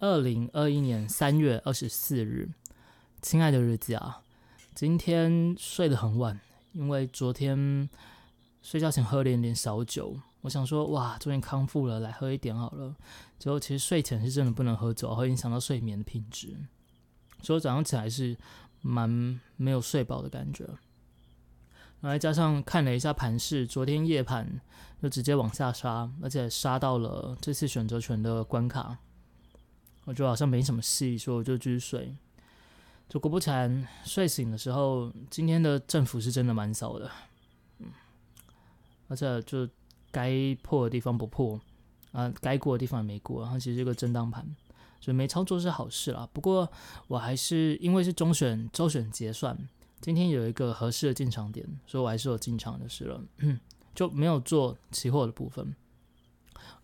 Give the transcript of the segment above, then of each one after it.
二零二一年三月二十四日，亲爱的日子啊，今天睡得很晚，因为昨天睡觉前喝了一点小酒。我想说，哇，终于康复了，来喝一点好了。结果其实睡前是真的不能喝酒，会影响到睡眠的品质。所以早上起来是蛮没有睡饱的感觉。然后加上看了一下盘势，昨天夜盘就直接往下杀，而且杀到了这次选择权的关卡，我觉得好像没什么戏，所以我就继续睡。就果不其然，睡醒的时候，今天的振幅是真的蛮少的，嗯，而且就该破的地方不破，啊，该过的地方也没过，然后其实是个震荡盘，所以没操作是好事啦。不过我还是因为是中选周选结算。今天有一个合适的进场点，所以我还是有进场的事了，就没有做期货的部分，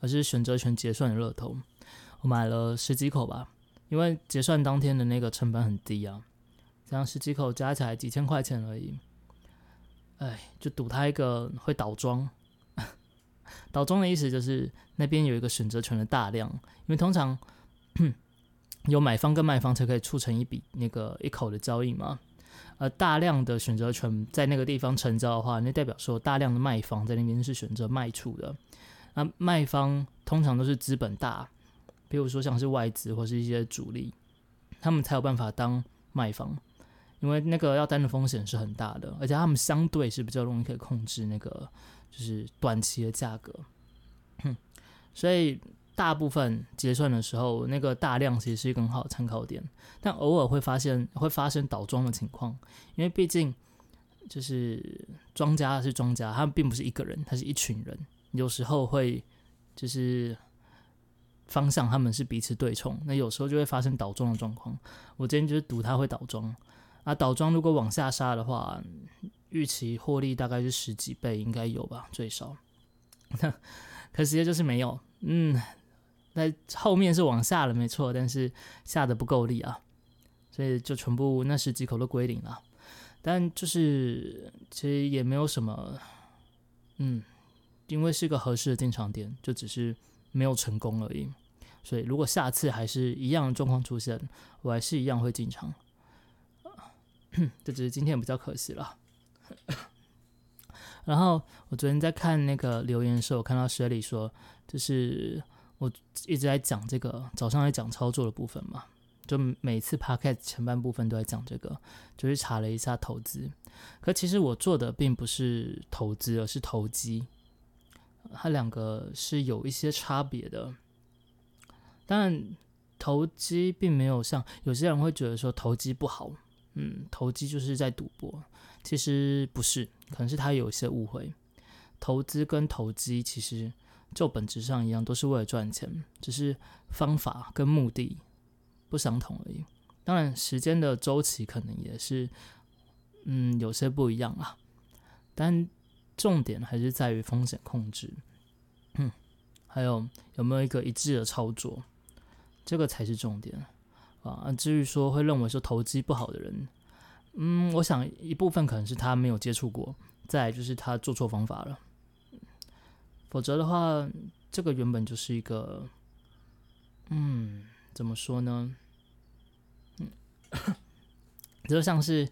而是选择权结算的热头，我买了十几口吧，因为结算当天的那个成本很低啊，这样十几口加起来几千块钱而已，哎，就赌它一个会倒装，倒装的意思就是那边有一个选择权的大量，因为通常 有买方跟卖方才可以促成一笔那个一口的交易嘛。呃，大量的选择权在那个地方成交的话，那代表说大量的卖方在那边是选择卖出的。那卖方通常都是资本大，比如说像是外资或是一些主力，他们才有办法当卖方，因为那个要担的风险是很大的，而且他们相对是比较容易可以控制那个就是短期的价格，所以。大部分结算的时候，那个大量其实是一个很好的参考点，但偶尔会发现会发生倒庄的情况，因为毕竟就是庄家是庄家，他们并不是一个人，他是一群人，有时候会就是方向他们是彼此对冲，那有时候就会发生倒庄的状况。我今天就是赌它会倒庄啊，倒庄如果往下杀的话，预期获利大概是十几倍，应该有吧，最少。可惜的就是没有，嗯。那后面是往下了，没错，但是下的不够力啊，所以就全部那十几口都归零了。但就是其实也没有什么，嗯，因为是个合适的进场点，就只是没有成功而已。所以如果下次还是一样的状况出现，我还是一样会进场。这只是今天比较可惜了。然后我昨天在看那个留言的时候，我看到雪里说，就是。我一直在讲这个，早上在讲操作的部分嘛，就每次 p o c a s t 前半部分都在讲这个，就是查了一下投资。可其实我做的并不是投资，而是投机，它两个是有一些差别的。但，投机并没有像有些人会觉得说投机不好，嗯，投机就是在赌博。其实不是，可能是他有一些误会。投资跟投机其实。就本质上一样，都是为了赚钱，只是方法跟目的不相同而已。当然，时间的周期可能也是，嗯，有些不一样啊。但重点还是在于风险控制，嗯，还有有没有一个一致的操作，这个才是重点啊。至于说会认为说投机不好的人，嗯，我想一部分可能是他没有接触过，再就是他做错方法了。否则的话，这个原本就是一个，嗯，怎么说呢？嗯，就像是，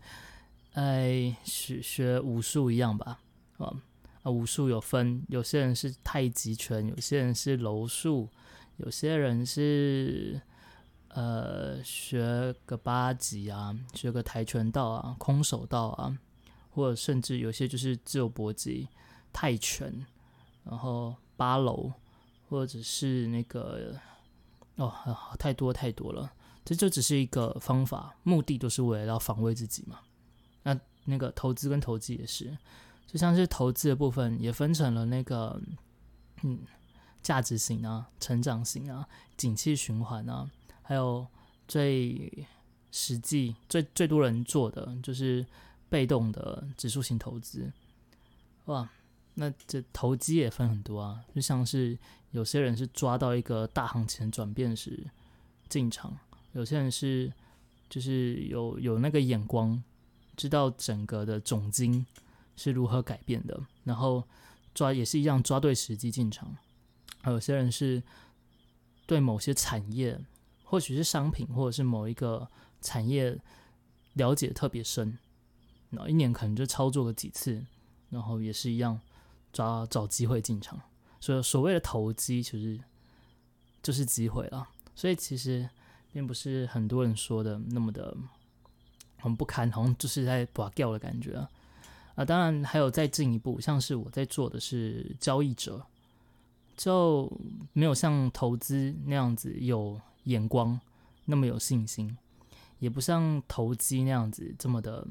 哎，学学武术一样吧，啊，武术有分，有些人是太极拳，有些人是柔术，有些人是呃学个八极啊，学个跆拳道啊，空手道啊，或者甚至有些就是自由搏击、泰拳。然后八楼，或者是那个哦，太多太多了。这就只是一个方法，目的都是为了要防卫自己嘛。那那个投资跟投机也是，就像是投资的部分也分成了那个嗯价值型啊、成长型啊、景气循环啊，还有最实际、最最多人做的就是被动的指数型投资，哇。那这投机也分很多啊，就像是有些人是抓到一个大行情转变时进场，有些人是就是有有那个眼光，知道整个的总金是如何改变的，然后抓也是一样抓对时机进场，还有些人是对某些产业或许是商品，或者是某一个产业了解特别深，然后一年可能就操作个几次，然后也是一样找找机会进场。所以所谓的投机，其实就是机会了。所以其实并不是很多人说的那么的很不堪，好像就是在拔掉的感觉啊。啊，当然还有再进一步，像是我在做的是交易者，就没有像投资那样子有眼光，那么有信心，也不像投机那样子这么的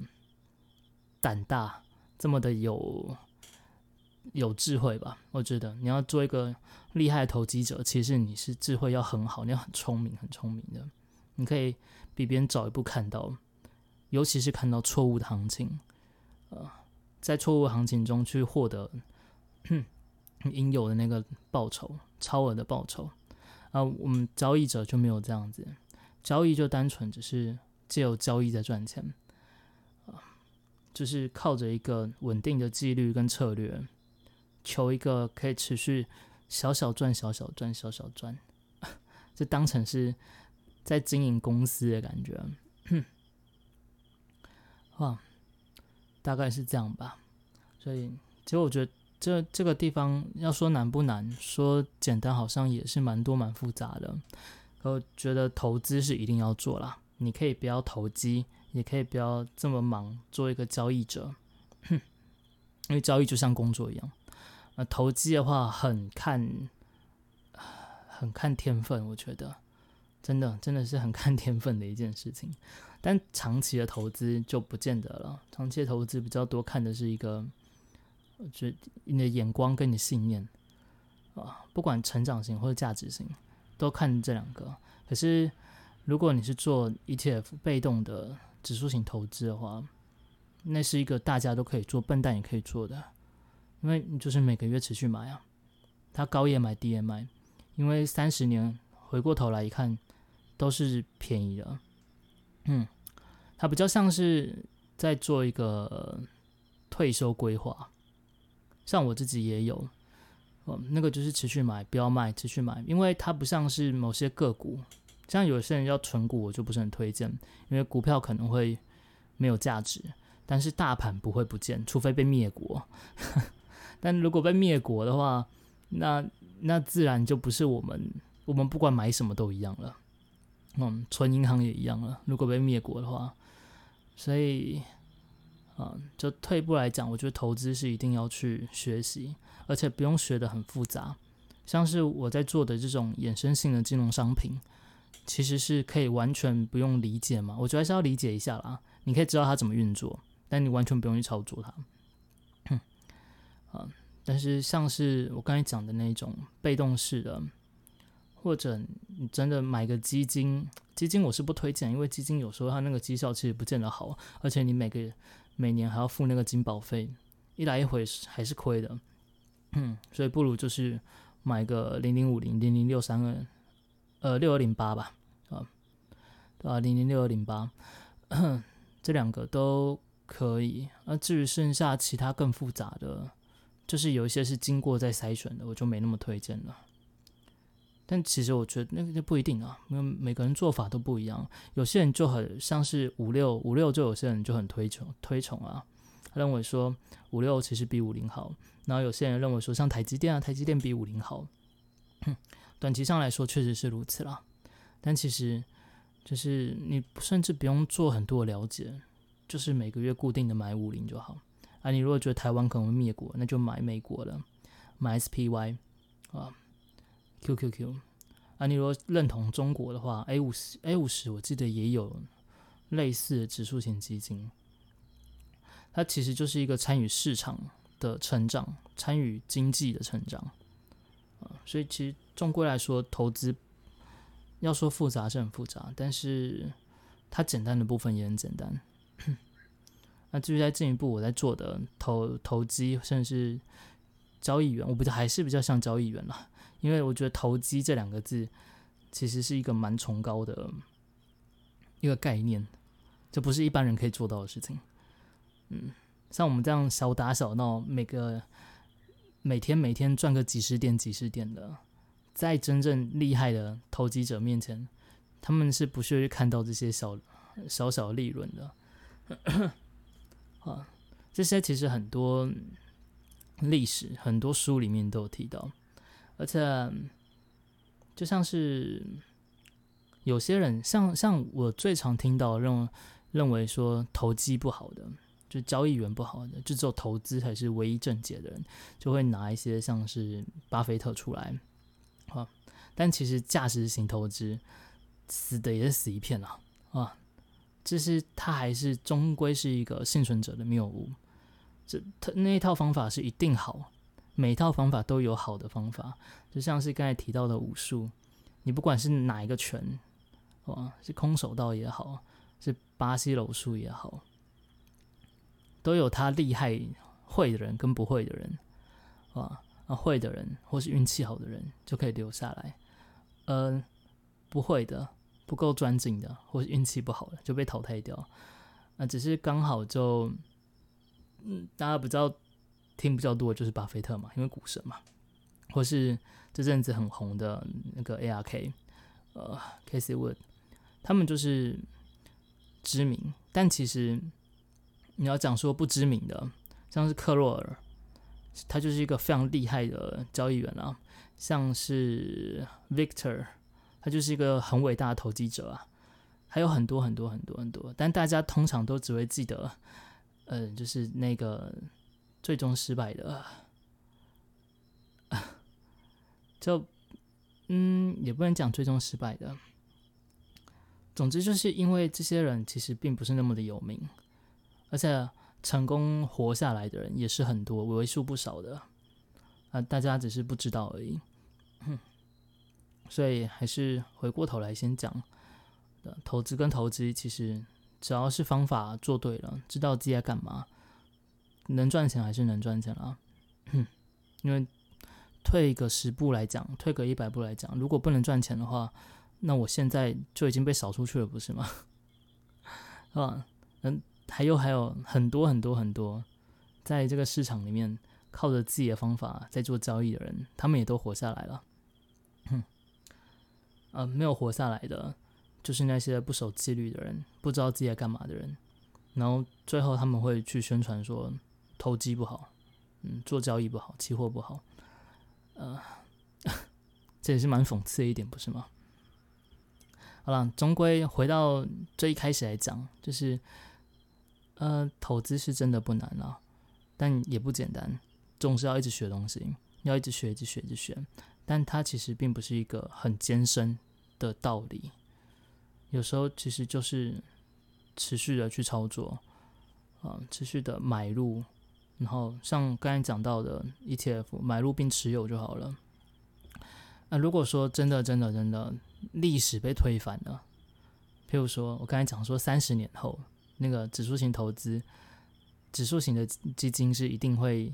胆大，这么的有。有智慧吧？我觉得你要做一个厉害的投机者，其实你是智慧要很好，你要很聪明，很聪明的。你可以比别人早一步看到，尤其是看到错误的行情，呃，在错误行情中去获得应有的那个报酬，超额的报酬。啊，我们交易者就没有这样子，交易就单纯只是借由交易在赚钱，啊，就是靠着一个稳定的纪律跟策略。求一个可以持续小小赚、小小赚、小小赚，就当成是在经营公司的感觉。哇，大概是这样吧。所以，其实我觉得这这个地方要说难不难，说简单好像也是蛮多蛮复杂的。我觉得投资是一定要做啦，你可以不要投机，也可以不要这么忙做一个交易者，因为交易就像工作一样。呃，投机的话很看，很看天分，我觉得真的真的是很看天分的一件事情。但长期的投资就不见得了，长期的投资比较多看的是一个，我觉得你的眼光跟你的信念啊，不管成长型或者价值型，都看这两个。可是如果你是做 ETF 被动的指数型投资的话，那是一个大家都可以做，笨蛋也可以做的。因为你就是每个月持续买啊，它高也买，低也买，因为三十年回过头来一看，都是便宜的。嗯，它比较像是在做一个退休规划，像我自己也有，哦，那个就是持续买，不要卖，持续买，因为它不像是某些个股，像有些人要存股，我就不是很推荐，因为股票可能会没有价值，但是大盘不会不见，除非被灭国。但如果被灭国的话，那那自然就不是我们，我们不管买什么都一样了。嗯，存银行也一样了。如果被灭国的话，所以，啊，就退一步来讲，我觉得投资是一定要去学习，而且不用学的很复杂。像是我在做的这种衍生性的金融商品，其实是可以完全不用理解嘛。我觉得还是要理解一下啦。你可以知道它怎么运作，但你完全不用去操作它。嗯，但是像是我刚才讲的那种被动式的，或者你真的买个基金，基金我是不推荐，因为基金有时候它那个绩效其实不见得好，而且你每个每年还要付那个金保费，一来一回还是亏的。嗯，所以不如就是买个零零五零零零六三二，呃六二零八吧，啊，啊零零六二零八，这两个都可以。而至于剩下其他更复杂的。就是有一些是经过再筛选的，我就没那么推荐了。但其实我觉得那个就不一定啊，因为每个人做法都不一样。有些人就很像是五六五六，就有些人就很推崇推崇啊，他认为说五六其实比五零好。然后有些人认为说像台积电啊，台积电比五零好。短期上来说确实是如此啦，但其实就是你甚至不用做很多了解，就是每个月固定的买五零就好。啊，你如果觉得台湾可能会灭国，那就买美国的，买 SPY 啊，QQQ。啊，你如果认同中国的话，A 五十 A 五十，我记得也有类似的指数型基金。它其实就是一个参与市场的成长，参与经济的成长啊。所以其实终归来说，投资要说复杂是很复杂，但是它简单的部分也很简单。那至于再进一步，我在做的投投机，甚至交易员，我比较还是比较像交易员啦，因为我觉得投机这两个字其实是一个蛮崇高的一个概念，这不是一般人可以做到的事情。嗯，像我们这样小打小闹，每个每天每天赚个几十点几十点的，在真正厉害的投机者面前，他们是不屑于看到这些小小小利润的。啊，这些其实很多历史很多书里面都有提到，而且就像是有些人，像像我最常听到认认为说投机不好的。就交易员不好的，就只有投资才是唯一正解的人，就会拿一些像是巴菲特出来，啊，但其实价值型投资死的也是死一片啊啊，就是他还是终归是一个幸存者的谬误，这他那一套方法是一定好，每一套方法都有好的方法，就像是刚才提到的武术，你不管是哪一个拳，哇，是空手道也好，是巴西柔术也好。都有他厉害会的人跟不会的人，啊啊会的人或是运气好的人就可以留下来，呃不会的不够专精的或是运气不好的就被淘汰掉，那只是刚好就，嗯大家比较听比较多的就是巴菲特嘛，因为股神嘛，或是这阵子很红的那个 ARK，呃 Casey Wood，他们就是知名，但其实。你要讲说不知名的，像是克洛尔，他就是一个非常厉害的交易员啊。像是 Victor，他就是一个很伟大的投机者啊。还有很多很多很多很多，但大家通常都只会记得，呃，就是那个最终失败的，就嗯，也不能讲最终失败的。总之，就是因为这些人其实并不是那么的有名。而且成功活下来的人也是很多，为数不少的，啊，大家只是不知道而已。所以还是回过头来先讲，投资跟投资其实只要是方法做对了，知道自己在干嘛，能赚钱还是能赚钱啊。因为退个十步来讲，退个一百步来讲，如果不能赚钱的话，那我现在就已经被扫出去了，不是吗？啊，嗯。还有还有很多很多很多，在这个市场里面靠着自己的方法在做交易的人，他们也都活下来了。哼，呃，没有活下来的，就是那些不守纪律的人，不知道自己在干嘛的人。然后最后他们会去宣传说投机不好，嗯，做交易不好，期货不好。呃，这也是蛮讽刺的一点，不是吗？好了，终归回到最一开始来讲，就是。呃，投资是真的不难啊，但也不简单，总是要一直学东西，要一直学，一直学，一直学。但它其实并不是一个很艰深的道理，有时候其实就是持续的去操作，啊，持续的买入，然后像刚才讲到的 ETF，买入并持有就好了。那如果说真的、真的、真的历史被推翻了，譬如说我刚才讲说三十年后。那个指数型投资，指数型的基金是一定会，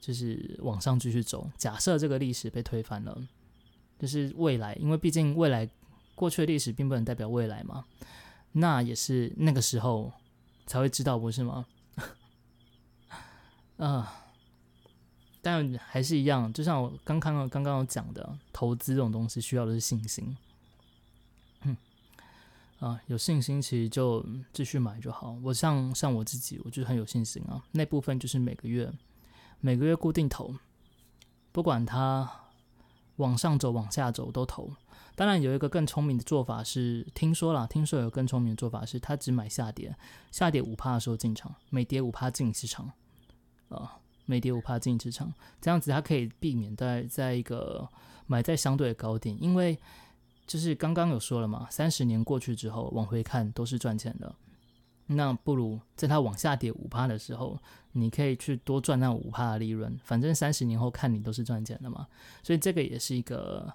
就是往上继续走。假设这个历史被推翻了，就是未来，因为毕竟未来过去的历史并不能代表未来嘛，那也是那个时候才会知道，不是吗？啊，但还是一样，就像我刚刚刚刚有讲的，投资这种东西需要的是信心。啊，有信心其实就继续买就好。我像像我自己，我就很有信心啊。那部分就是每个月每个月固定投，不管它往上走往下走都投。当然有一个更聪明的做法是，听说啦，听说有更聪明的做法是，他只买下跌，下跌五趴的时候进场，每跌五趴进市场，啊，每跌五趴进市场，这样子它可以避免在在一个买在相对的高点，因为。就是刚刚有说了嘛，三十年过去之后往回看都是赚钱的，那不如在它往下跌五趴的时候，你可以去多赚那五趴的利润，反正三十年后看你都是赚钱的嘛。所以这个也是一个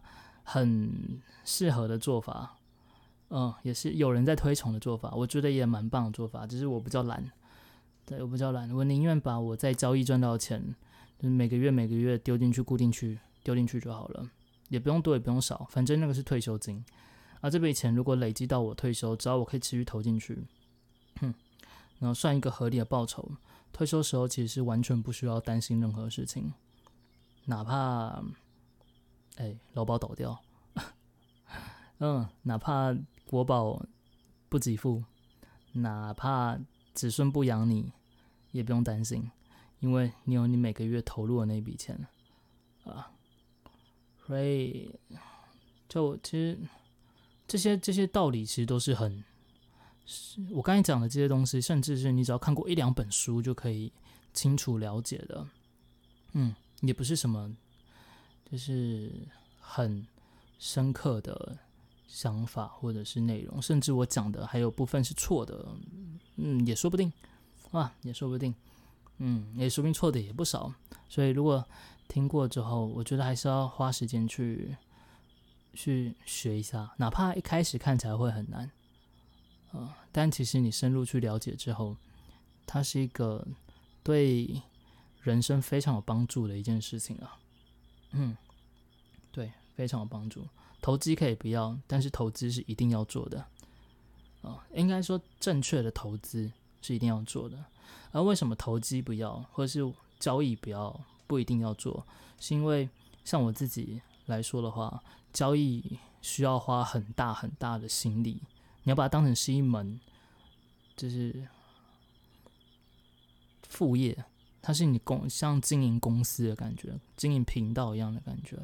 很适合的做法，嗯，也是有人在推崇的做法，我觉得也蛮棒的做法。只是我比较懒，对我比较懒，我宁愿把我在交易赚到的钱，就是每个月每个月丢进去固定去丢进去就好了。也不用多，也不用少，反正那个是退休金，而这笔钱如果累积到我退休，只要我可以持续投进去，哼，然后算一个合理的报酬，退休时候其实是完全不需要担心任何事情，哪怕，哎，劳保倒掉，嗯，哪怕国宝不给付，哪怕子孙不养你，也不用担心，因为你有你每个月投入的那笔钱啊。所以，就其实这些这些道理，其实都是很，是我刚才讲的这些东西，甚至是你只要看过一两本书就可以清楚了解的。嗯，也不是什么，就是很深刻的想法或者是内容，甚至我讲的还有部分是错的，嗯，也说不定，啊，也说不定，嗯，也说不定错的也不少。所以如果听过之后，我觉得还是要花时间去去学一下，哪怕一开始看起来会很难，啊，但其实你深入去了解之后，它是一个对。人生非常有帮助的一件事情啊，嗯，对，非常有帮助。投机可以不要，但是投资是一定要做的啊。应该说，正确的投资是一定要做的。而为什么投机不要，或者是交易不要，不一定要做？是因为像我自己来说的话，交易需要花很大很大的心力，你要把它当成是一门，就是副业。它是你公像经营公司的感觉，经营频道一样的感觉，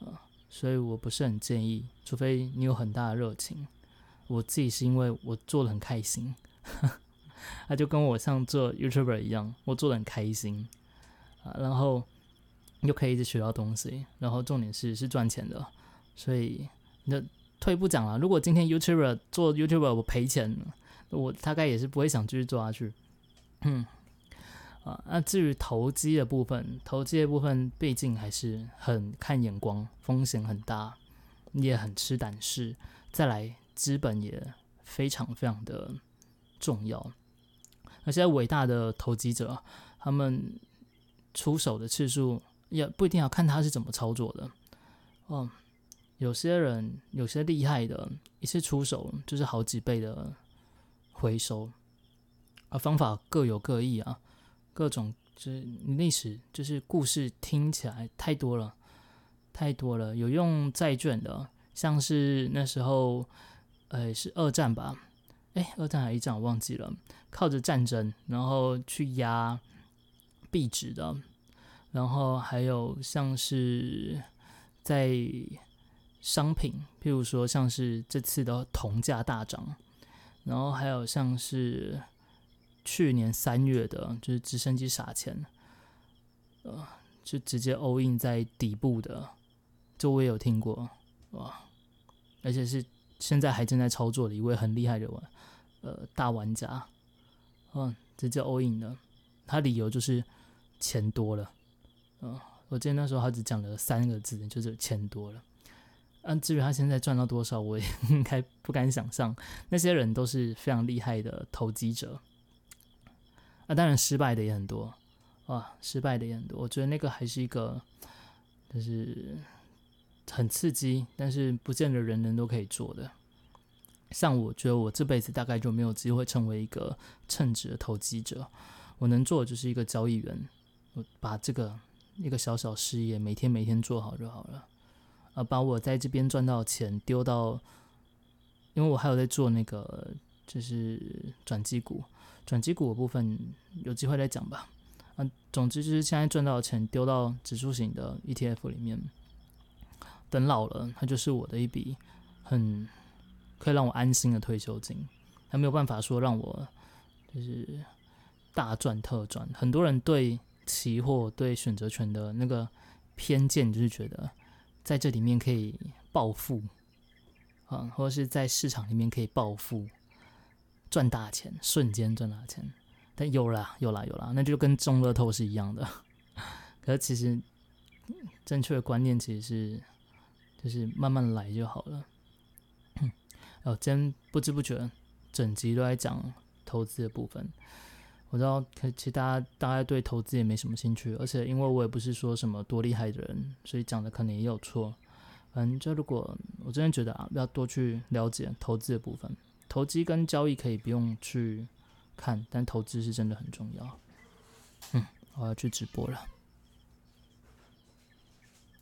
呃，所以我不是很建议，除非你有很大的热情。我自己是因为我做的很开心，那就跟我像做 YouTuber 一样，我做的很开心啊，然后又可以一直学到东西，然后重点是是赚钱的，所以那退一步讲了，如果今天 YouTuber 做 YouTuber 我赔钱，我大概也是不会想继续做下去，嗯。啊，那至于投机的部分，投机的部分毕竟还是很看眼光，风险很大，你也很吃胆识。再来，资本也非常非常的重要。那些伟大的投机者，他们出手的次数也不一定要看他是怎么操作的。哦，有些人有些厉害的，一次出手就是好几倍的回收，啊，方法各有各异啊。各种就是历史，就是故事听起来太多了，太多了。有用债券的，像是那时候，呃，是二战吧？哎，二战还是一战我忘记了。靠着战争，然后去压币值的，然后还有像是在商品，譬如说像是这次的铜价大涨，然后还有像是。去年三月的，就是直升机撒钱，呃，就直接 all in 在底部的，这我也有听过，哇，而且是现在还正在操作的一位很厉害的玩，呃，大玩家，嗯，直接 all in 的，他理由就是钱多了，嗯，我记得那时候他只讲了三个字，就是钱多了，嗯，至于他现在赚到多少，我也 应该不敢想象，那些人都是非常厉害的投机者。啊，当然失败的也很多，啊，失败的也很多。我觉得那个还是一个，就是很刺激，但是不见得人人都可以做的。像我觉得我这辈子大概就没有机会成为一个称职的投机者，我能做的就是一个交易员，我把这个一个小小事业每天每天做好就好了，啊，把我在这边赚到钱丢到，因为我还有在做那个就是转机股。转机股的部分有机会再讲吧。啊，总之就是现在赚到的钱丢到指数型的 ETF 里面，等老了，它就是我的一笔很可以让我安心的退休金。它没有办法说让我就是大赚特赚。很多人对期货、对选择权的那个偏见，就是觉得在这里面可以暴富，啊，或者是在市场里面可以暴富。赚大钱，瞬间赚大钱，但有啦，有啦，有啦，那就跟中乐透是一样的。可是其实正确的观念其实是，就是慢慢来就好了。哦，今天不知不觉整集都在讲投资的部分。我知道，可其实大家大概对投资也没什么兴趣，而且因为我也不是说什么多厉害的人，所以讲的可能也有错。反正就如果我真的觉得啊，要多去了解投资的部分。投机跟交易可以不用去看，但投资是真的很重要。嗯，我要去直播了。